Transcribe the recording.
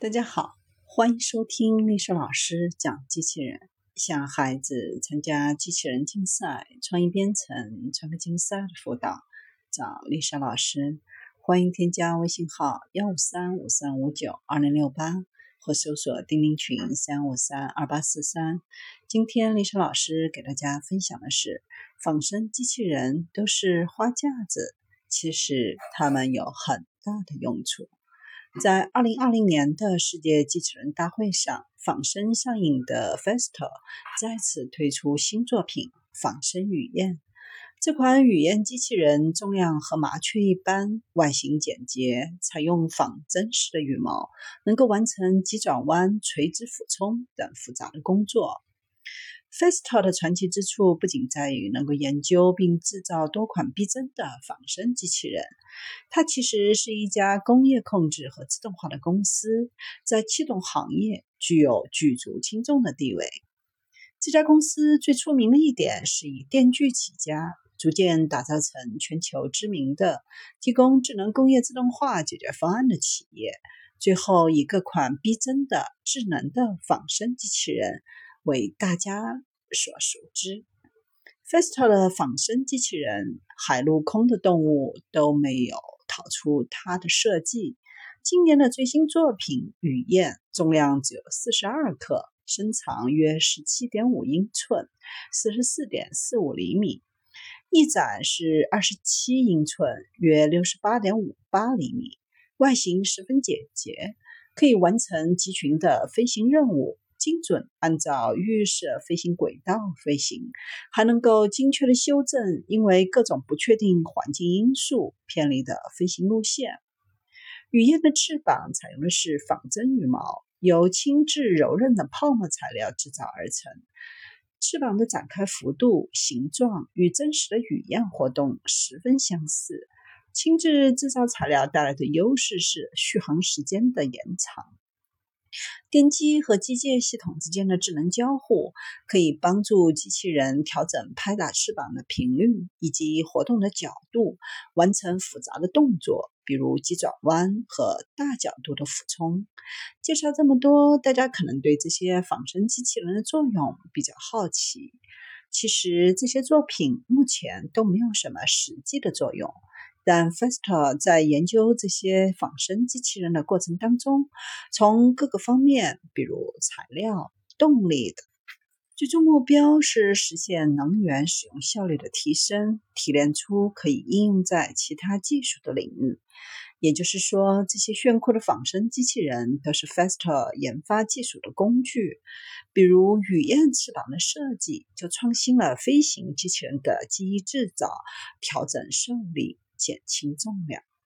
大家好，欢迎收听丽莎老师讲机器人。想孩子参加机器人竞赛、创意编程、创客竞赛的辅导，找丽莎老师。欢迎添加微信号幺五三五三五九二零六八，或搜索钉钉群三五三二八四三。今天丽莎老师给大家分享的是，仿生机器人都是花架子，其实它们有很大的用处。在二零二零年的世界机器人大会上，仿生上映的 Festo 再次推出新作品——仿生雨燕。这款雨燕机器人重量和麻雀一般，外形简洁，采用仿真实的羽毛，能够完成急转弯、垂直俯冲等复杂的工作。Festo 的传奇之处不仅在于能够研究并制造多款逼真的仿生机器人，它其实是一家工业控制和自动化的公司，在气动行业具有举足轻重的地位。这家公司最出名的一点是以电锯起家，逐渐打造成全球知名的提供智能工业自动化解决方案的企业，最后以各款逼真的智能的仿生机器人。为大家所熟知，Festo 的仿生机器人，海陆空的动物都没有逃出它的设计。今年的最新作品雨燕，重量只有四十二克，身长约十七点五英寸，四十四点四五厘米，翼展是二十七英寸，约六十八点五八厘米，外形十分简洁，可以完成集群的飞行任务。精准按照预设飞行轨道飞行，还能够精确的修正因为各种不确定环境因素偏离的飞行路线。雨燕的翅膀采用的是仿真羽毛，由轻质柔韧的泡沫材料制造而成。翅膀的展开幅度、形状与真实的雨燕活动十分相似。轻质制造材料带来的优势是续航时间的延长。电机和机械系统之间的智能交互，可以帮助机器人调整拍打翅膀的频率以及活动的角度，完成复杂的动作，比如急转弯和大角度的俯冲。介绍这么多，大家可能对这些仿生机器人的作用比较好奇。其实这些作品目前都没有什么实际的作用。但 Festo 在研究这些仿生机器人的过程当中，从各个方面，比如材料、动力等，最终目标是实现能源使用效率的提升，提炼出可以应用在其他技术的领域。也就是说，这些炫酷的仿生机器人都是 Festo 研发技术的工具。比如雨燕翅膀的设计，就创新了飞行机器人的机翼制造，调整受力。减轻重量。